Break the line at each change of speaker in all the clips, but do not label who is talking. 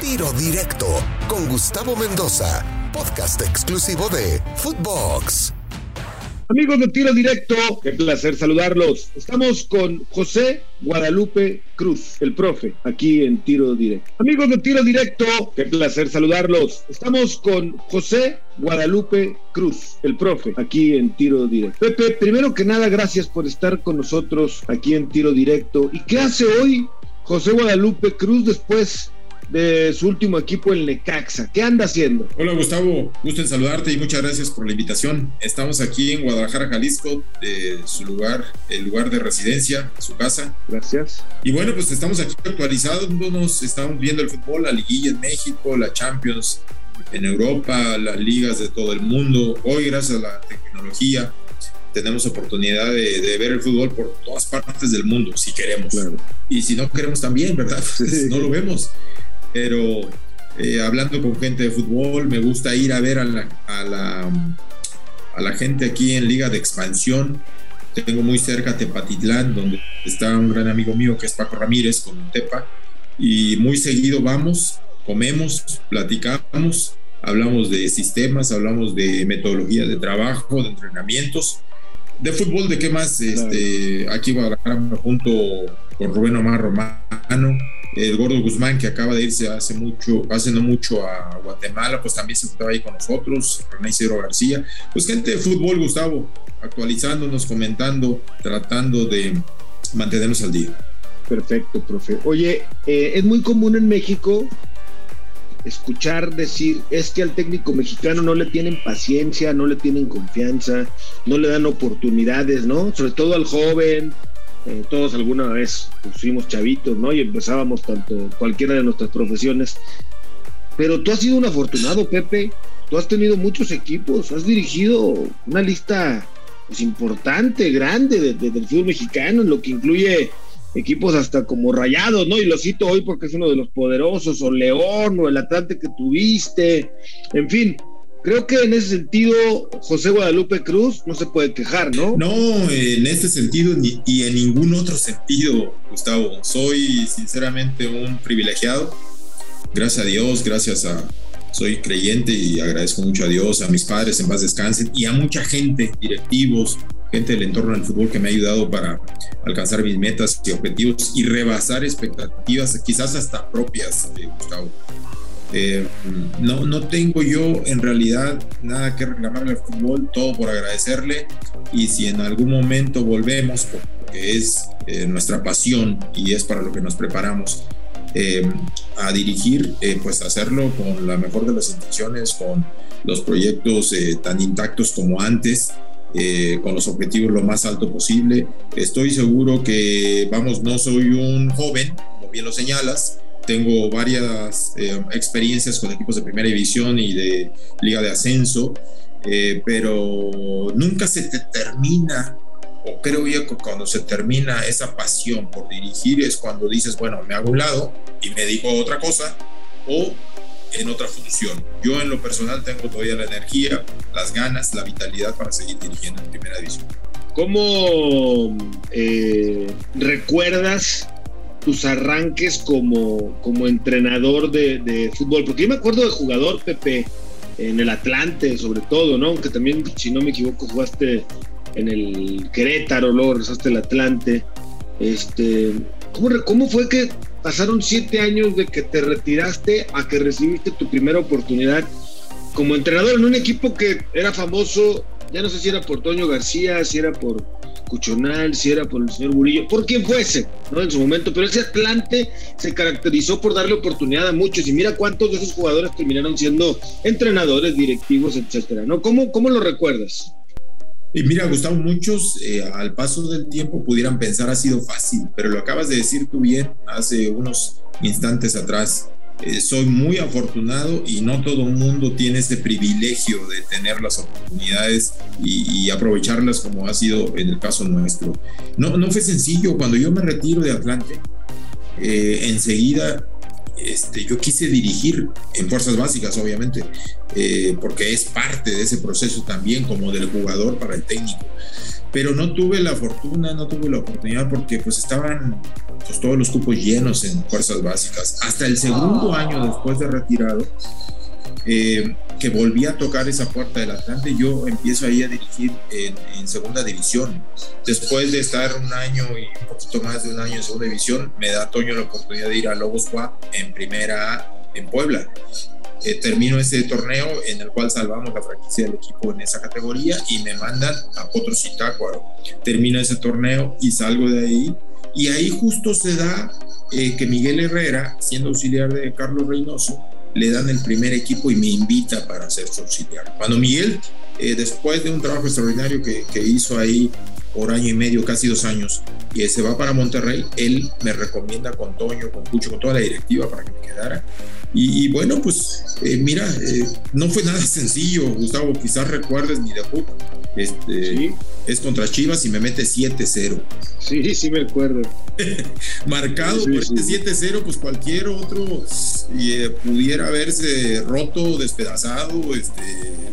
Tiro Directo con Gustavo Mendoza, podcast exclusivo de Footbox.
Amigos de Tiro Directo, qué placer saludarlos. Estamos con José Guadalupe Cruz, el profe, aquí en Tiro Directo. Amigos de Tiro Directo, qué placer saludarlos. Estamos con José Guadalupe Cruz, el profe, aquí en Tiro Directo. Pepe, primero que nada, gracias por estar con nosotros aquí en Tiro Directo. ¿Y qué hace hoy José Guadalupe Cruz después de su último equipo, el Necaxa. ¿Qué anda haciendo?
Hola Gustavo, gusto en saludarte y muchas gracias por la invitación. Estamos aquí en Guadalajara, Jalisco, de su lugar, el lugar de residencia, su casa.
Gracias.
Y bueno, pues estamos aquí actualizados, estamos viendo el fútbol, la liguilla en México, la Champions en Europa, las ligas de todo el mundo. Hoy, gracias a la tecnología, tenemos oportunidad de, ver el fútbol por todas partes del mundo, si queremos. Y si no queremos también, ¿verdad? no lo vemos pero eh, hablando con gente de fútbol, me gusta ir a ver a la, a la, a la gente aquí en Liga de Expansión. Tengo muy cerca Tepatitlán, donde está un gran amigo mío que es Paco Ramírez con Tepa, y muy seguido vamos, comemos, platicamos, hablamos de sistemas, hablamos de metodología de trabajo, de entrenamientos, de fútbol, de qué más, este, aquí Guadalajara junto con Rubén Omar Romano, el Gordo Guzmán, que acaba de irse hace mucho, hace no mucho a Guatemala, pues también se estaba ahí con nosotros, René Isidro García, pues gente de fútbol, Gustavo, actualizándonos, comentando, tratando de mantenernos al día.
Perfecto, profe. Oye, eh, es muy común en México escuchar decir es que al técnico mexicano no le tienen paciencia, no le tienen confianza, no le dan oportunidades, ¿no? Sobre todo al joven, eh, todos alguna vez pues, fuimos chavitos, ¿no? Y empezábamos tanto cualquiera de nuestras profesiones. Pero tú has sido un afortunado, Pepe. Tú has tenido muchos equipos, has dirigido una lista pues, importante, grande del fútbol mexicano, en lo que incluye equipos hasta como Rayados, ¿no? Y lo cito hoy porque es uno de los poderosos, o León, o el Atlante que tuviste, en fin, Creo que en ese sentido, José Guadalupe Cruz no se puede quejar, ¿no?
No, en este sentido ni, y en ningún otro sentido, Gustavo. Soy sinceramente un privilegiado. Gracias a Dios, gracias a... Soy creyente y agradezco mucho a Dios, a mis padres en paz descansen y a mucha gente, directivos, gente del entorno del fútbol que me ha ayudado para alcanzar mis metas y objetivos y rebasar expectativas, quizás hasta propias, eh, Gustavo. Eh, no, no tengo yo en realidad nada que reclamarle al fútbol, todo por agradecerle y si en algún momento volvemos, porque es eh, nuestra pasión y es para lo que nos preparamos, eh, a dirigir, pues hacerlo con la mejor de las intenciones, con los proyectos tan intactos como antes. con los objetivos lo más alto posible. Estoy seguro que, vamos, no soy un joven, como bien lo señalas, tengo varias eh, experiencias con equipos de primera división y de liga de ascenso, eh, pero nunca se te termina, o creo yo que cuando se termina esa pasión por dirigir es cuando dices, bueno, me hago un lado y me digo otra cosa, o en otra función. Yo en lo personal tengo todavía la energía, las ganas, la vitalidad para seguir dirigiendo en primera división.
¿Cómo eh, recuerdas tus arranques como, como entrenador de, fútbol? Porque yo me acuerdo de jugador, Pepe, en el Atlante, sobre todo, ¿no? Aunque también, si no me equivoco, jugaste en el Querétaro, luego regresaste al Atlante. Este, ¿cómo, ¿Cómo fue que pasaron siete años de que te retiraste a que recibiste tu primera oportunidad como entrenador en un equipo que era famoso, ya no sé si era por Toño García, si era por Cuchonal, si era por el señor Burillo, por quien fuese, ¿no? En su momento, pero ese Atlante se caracterizó por darle oportunidad a muchos y mira cuántos de esos jugadores terminaron siendo entrenadores, directivos, etcétera, ¿no? ¿Cómo, cómo lo recuerdas?
Y mira, Gustavo, muchos eh, al paso del tiempo pudieran pensar ha sido fácil, pero lo acabas de decir tú bien hace unos instantes atrás. Eh, soy muy afortunado y no todo el mundo tiene ese privilegio de tener las oportunidades y, aprovecharlas como ha sido en el caso nuestro. No, no fue sencillo, cuando yo me retiro de Atlante, eh, enseguida este, yo quise dirigir en fuerzas básicas, obviamente, eh, porque es parte de ese proceso también como del jugador para el técnico. Pero no tuve la fortuna, no tuve la oportunidad porque pues estaban pues, todos los cupos llenos en fuerzas básicas. Hasta el segundo año después de retirado, eh, que volví a tocar esa puerta del Atlante, yo empiezo ahí a dirigir en, segunda división. Después de estar un año y un poquito más de un año en segunda división, me da Toño la oportunidad de ir a Lobos Guap en primera en Puebla. Eh, termino ese torneo en el cual salvamos la franquicia del equipo en esa categoría y me mandan a Potosí Tácuaro. Termino ese torneo y salgo de ahí. Y ahí justo se da eh, que Miguel Herrera, siendo auxiliar de Carlos Reynoso, le dan el primer equipo y me invita para ser su auxiliar. Cuando Miguel, eh, después de un trabajo extraordinario que, que, hizo ahí por año y medio, casi dos años, y se va para Monterrey, él me recomienda con Toño, con Cucho, con toda la directiva para que me quedara. Y, bueno, pues eh, mira, eh, no fue nada sencillo, Gustavo, quizás recuerdes mi debut. Este, Es contra Chivas y me mete 7-0.
Sí, sí me acuerdo.
Marcado por este 7-0, pues cualquier otro eh, pudiera haberse roto, despedazado, este,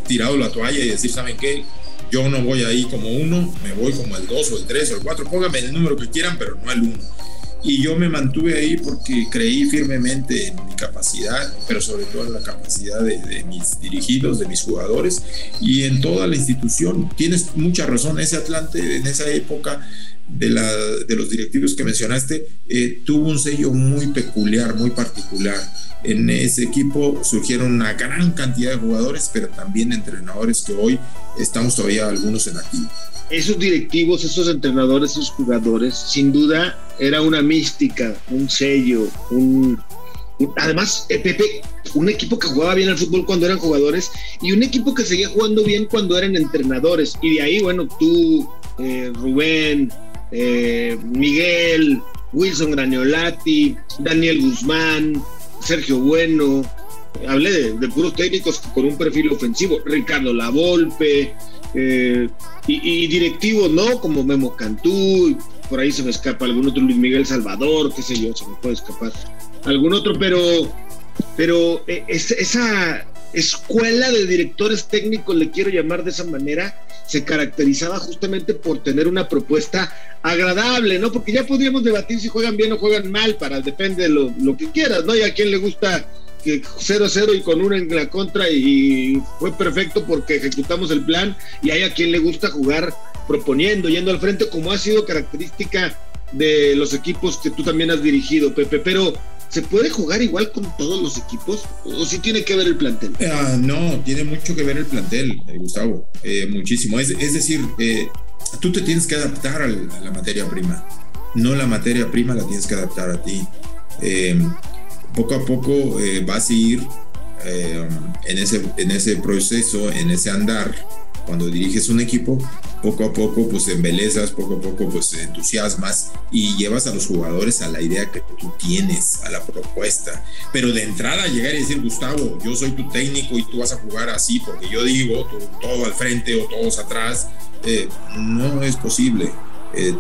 tirado la toalla y decir, ¿saben qué? Yo no voy ahí como uno, me voy como el 2 o el 3 o el 4, pónganme el número que quieran, pero no el 1 y yo me mantuve ahí porque creí firmemente en mi capacidad, pero sobre todo en la capacidad de, mis dirigidos, de mis jugadores y en toda la institución. Tienes mucha razón, ese Atlante en esa época de, la, de los directivos que mencionaste eh, tuvo un sello muy peculiar, muy particular. En ese equipo surgieron una gran cantidad de jugadores, pero también entrenadores que hoy estamos todavía algunos en activo
esos directivos, esos entrenadores, esos jugadores, sin duda era una mística, un sello, un, además, eh, Pepe, un equipo que jugaba bien al fútbol cuando eran jugadores y un equipo que seguía jugando bien cuando eran entrenadores. Y de ahí, bueno, tú, eh, Rubén, eh, Miguel, Wilson Graniolati, Daniel Guzmán, Sergio Bueno, hablé de, puros técnicos con un perfil ofensivo, Ricardo Lavolpe, eh, y, directivos, ¿no? Como Memo Cantú, por ahí se me escapa algún otro Luis Miguel Salvador, qué sé yo, se me puede escapar algún otro, pero, pero eh, esa escuela de directores técnicos, le quiero llamar de esa manera, se caracterizaba justamente por tener una propuesta agradable, ¿no? Porque ya podríamos debatir si juegan bien o juegan mal, para depende de lo, lo que quieras, ¿no? Y a quien le gusta 0-0 y con uno en la contra y fue perfecto porque ejecutamos el plan y hay a quien le gusta jugar proponiendo, yendo al frente, como ha sido característica de los equipos que tú también has dirigido, Pepe, pero ¿se puede jugar igual con todos los equipos o si tiene que ver el plantel?
Ah, no, tiene mucho que ver el plantel, eh, Gustavo, eh, muchísimo. Es, decir, eh, tú te tienes que adaptar a la materia prima, no la materia prima la tienes que adaptar a ti poco a poco eh, vas a ir eh, en, ese, en ese proceso, en ese andar, cuando diriges un equipo, poco a poco pues embelezas, poco a poco pues entusiasmas y llevas a los jugadores a la idea que tú tienes, a la propuesta. Pero de entrada llegar y decir, Gustavo, yo soy tu técnico y tú vas a jugar así porque yo digo, todo al frente o todos atrás, eh, no es posible.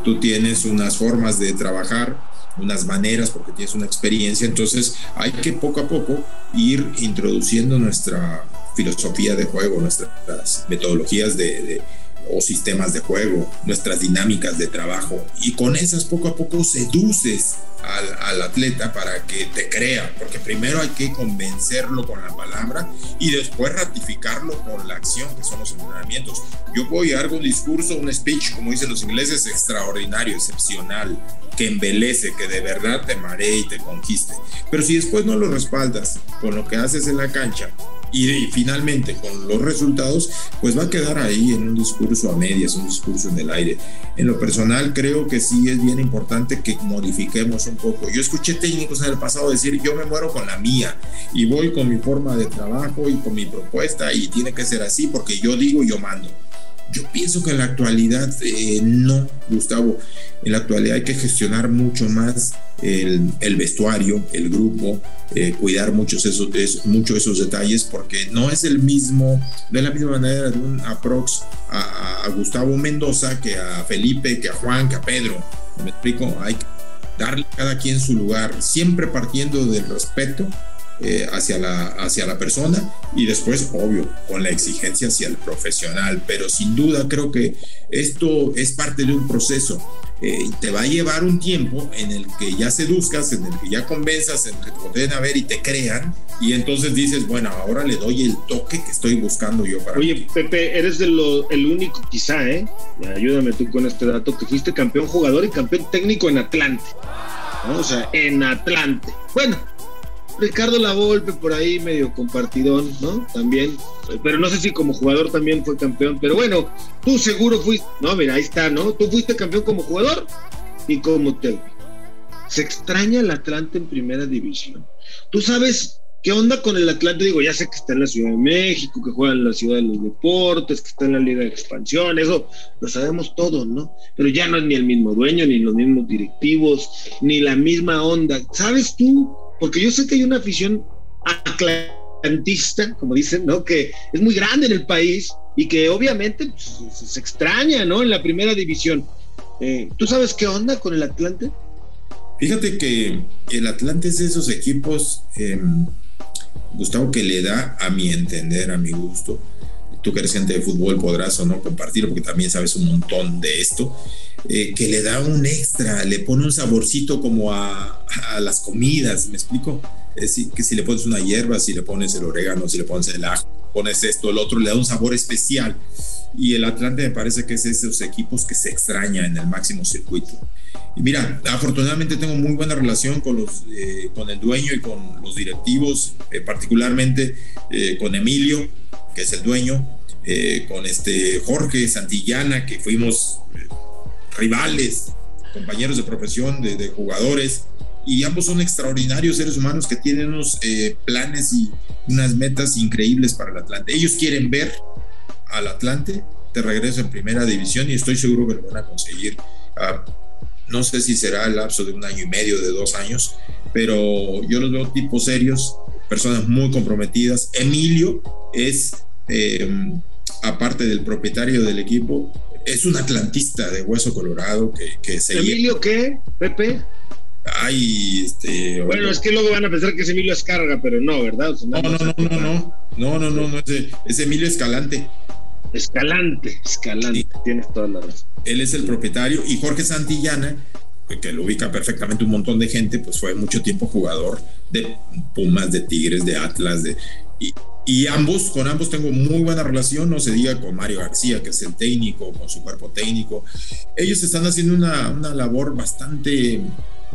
tú tienes unas formas de trabajar unas maneras, porque tienes una experiencia, entonces hay que poco a poco ir introduciendo nuestra filosofía de juego, nuestras metodologías de, o sistemas de juego, nuestras dinámicas de trabajo. Y con esas poco a poco seduces al, atleta para que te crea, porque primero hay que convencerlo con la palabra y después ratificarlo con la acción, que son los entrenamientos. Yo voy a dar un discurso, un speech, como dicen los ingleses, extraordinario, excepcional, que embelece, que de verdad te maree y te conquiste. Pero si después no lo respaldas con lo que haces en la cancha, y, finalmente con los resultados, pues va a quedar ahí en un discurso a medias, un discurso en el aire. En lo personal creo que sí es bien importante que modifiquemos un poco. Yo escuché técnicos en el pasado decir yo me muero con la mía y voy con mi forma de trabajo y con mi propuesta y tiene que ser así porque yo digo yo mando. Yo pienso que en la actualidad eh, no, Gustavo. En la actualidad hay que gestionar mucho más el, vestuario, el grupo, eh, cuidar muchos esos, mucho esos detalles porque no es el mismo, de la misma manera de un aprox a, a, Gustavo Mendoza que a Felipe, que a Juan, que a Pedro. ¿Me explico? Hay que darle cada quien su lugar, siempre partiendo del respeto eh, hacia, la, hacia la persona y después, obvio, con la exigencia hacia el profesional. Pero sin duda creo que esto es parte de un proceso. Eh, te va a llevar un tiempo en el que ya seduzcas, en el que ya convenzas, en el que te pueden a ver y te crean, y entonces dices, bueno, ahora le doy el toque que estoy buscando yo para.
Oye, Pepe, eres de lo, el único, quizá, ¿eh? Ayúdame tú con este dato, que fuiste campeón jugador y campeón técnico en Atlante. O sea, en Atlante. Bueno, Ricardo Lavolpe por ahí medio compartidón, ¿no? También, pero no sé si como jugador también fue campeón, pero bueno, tú seguro fuiste, no, mira, ahí está, ¿no? Tú fuiste campeón como jugador y como técnico. Se extraña el Atlante en primera división. Tú sabes qué onda con el Atlante, digo, ya sé que está en la Ciudad de México, que juega en la Ciudad de los Deportes, que está en la Liga de Expansión, eso lo sabemos todos, ¿no? Pero ya no es ni el mismo dueño, ni los mismos directivos, ni la misma onda. ¿Sabes tú porque yo sé que hay una afición atlantista, como dicen, ¿no? Que es muy grande en el país y que obviamente pues, se extraña, ¿no? En la primera división. Eh, ¿Tú sabes qué onda con el Atlante?
Fíjate que el Atlante es de esos equipos, em, Gustavo, que le da, a mi entender, a mi gusto, tú que eres gente de fútbol podrás o no compartirlo porque también sabes un montón de esto, eh, que le da un extra, le pone un saborcito como a, las comidas, ¿me explico? Es que si le pones una hierba, si le pones el orégano, si le pones el ajo, pones esto, el otro, le da un sabor especial. Y el Atlante me parece que es esos equipos que se extraña en el máximo circuito. Y mira, afortunadamente tengo muy buena relación con, los, eh, con el dueño y con los directivos, eh, particularmente con Emilio, que es el dueño, con este Jorge Santillana, que fuimos rivales, compañeros de profesión, de, jugadores, y ambos son extraordinarios seres humanos que tienen unos eh, planes y unas metas increíbles para el Atlante. Ellos quieren ver al Atlante de regreso en primera división y estoy seguro que lo van a conseguir. Ah, no sé si será el lapso de un año y medio, de dos años, pero yo los veo tipos serios, personas muy comprometidas. Emilio es, eh, aparte del propietario del equipo, es un atlantista de hueso colorado que, que se...
¿Emilio qué, Pepe?
Ay, este...
Bueno, es que luego van a pensar que es Emilio Escarga, pero no, ¿verdad?
no, no, no, no, no, no, no, no, no, es, Emilio Escalante.
Escalante, Escalante, tienes toda la razón.
Él es el propietario y Jorge Santillana, que lo ubica perfectamente un montón de gente, pues fue mucho tiempo jugador de Pumas, de Tigres, de Atlas, de, y, ambos, con ambos tengo muy buena relación, no se diga con Mario García, que es el técnico, con su cuerpo técnico. Ellos están haciendo una, una labor bastante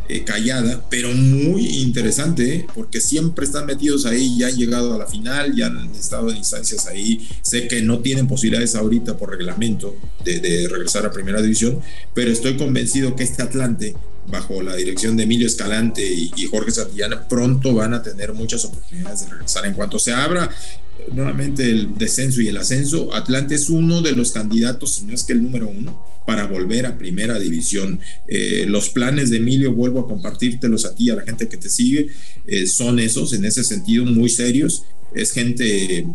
eh, callada, pero muy interesante, ¿eh? porque siempre están metidos ahí, ya han llegado a la final, ya han estado en instancias ahí. Sé que no tienen posibilidades ahorita por reglamento de regresar a primera división, pero estoy convencido que este Atlante bajo la dirección de Emilio Escalante y, Jorge Santillana, pronto van a tener muchas oportunidades de regresar. En cuanto se abra eh, nuevamente el descenso y el ascenso, Atlante es uno de los candidatos, si no es que el número uno, para volver a primera división. Eh, los planes de Emilio, vuelvo a compartírtelos a ti, a la gente que te sigue, eh, son esos, en ese sentido, muy serios. Es gente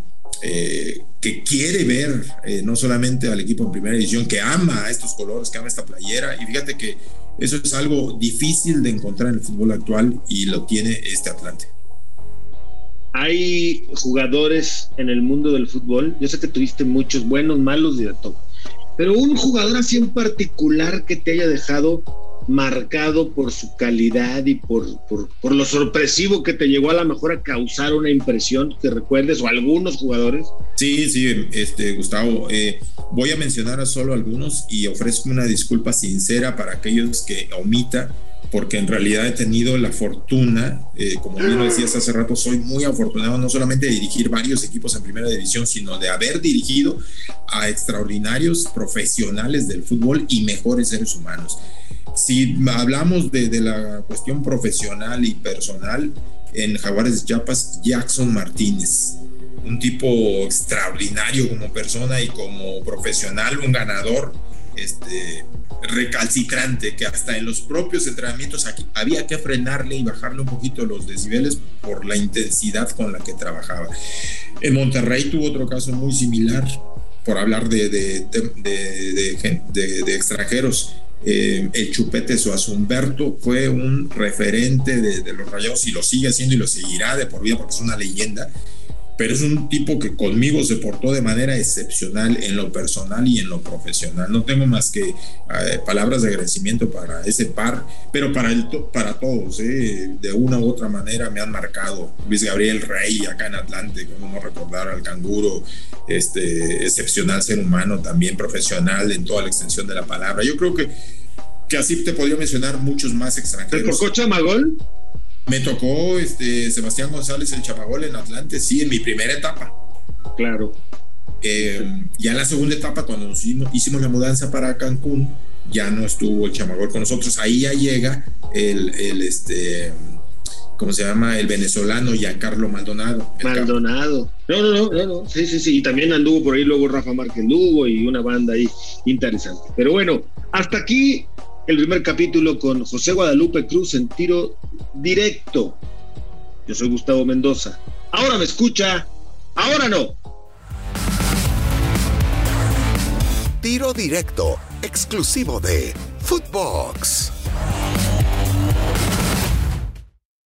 que quiere ver no solamente al equipo en primera división, que ama estos colores, que ama esta playera. Y fíjate que eso es algo difícil de encontrar en el fútbol actual y lo tiene este Atlante.
Hay jugadores en el mundo del fútbol, yo sé que tuviste muchos buenos, malos y de todo, pero un jugador así en particular que te haya dejado marcado por su calidad y por, por, lo sorpresivo que te llegó a lo mejor a causar una impresión que recuerdes o algunos jugadores?
Sí, sí, este, Gustavo, eh, voy a mencionar a solo algunos y ofrezco una disculpa sincera para aquellos que omita porque en realidad he tenido la fortuna, eh, como bien lo decías hace rato, soy muy afortunado no solamente de dirigir varios equipos en primera división, sino de haber dirigido a extraordinarios profesionales del fútbol y mejores seres humanos. Si hablamos de, la cuestión profesional y personal, en Jaguares de Chiapas, Jackson Martínez, un tipo extraordinario como persona y como profesional, un ganador, este, recalcitrante, que hasta en los propios entrenamientos aquí había que frenarle y bajarle un poquito los decibeles por la intensidad con la que trabajaba. En Monterrey tuvo otro caso muy similar, por hablar de, extranjeros eh, el Chupete Suazumberto fue un referente de, de, los rayados y lo sigue haciendo y lo seguirá de por vida porque es una leyenda pero es un tipo que conmigo se portó de manera excepcional en lo personal y en lo profesional. No tengo más que eh, palabras de agradecimiento para ese par, pero para, el, para todos, eh, de una u otra manera me han marcado. Luis Gabriel Rey acá en Atlante, como no recordar al canguro, este excepcional ser humano, también profesional en toda la extensión de la palabra. Yo creo que, que así te podría mencionar muchos más extranjeros.
¿Te tocó?
Me tocó este, Sebastián González el Chamagol en Atlante, sí, en mi primera etapa.
Claro.
Eh, ya en la segunda etapa, cuando hicimos, la mudanza para Cancún, ya no estuvo el Chamagol con nosotros. Ahí ya llega el, el este, ¿cómo se llama? El venezolano Giancarlo Maldonado.
Maldonado. No, no, no, no, no, sí, sí, sí. Y también anduvo por ahí luego Rafa Márquez Lugo y una banda ahí interesante. Pero bueno, hasta aquí el primer capítulo con José Guadalupe Cruz en tiro directo. Yo soy Gustavo Mendoza. Ahora me escucha, ahora no.
Tiro directo, exclusivo de Footbox.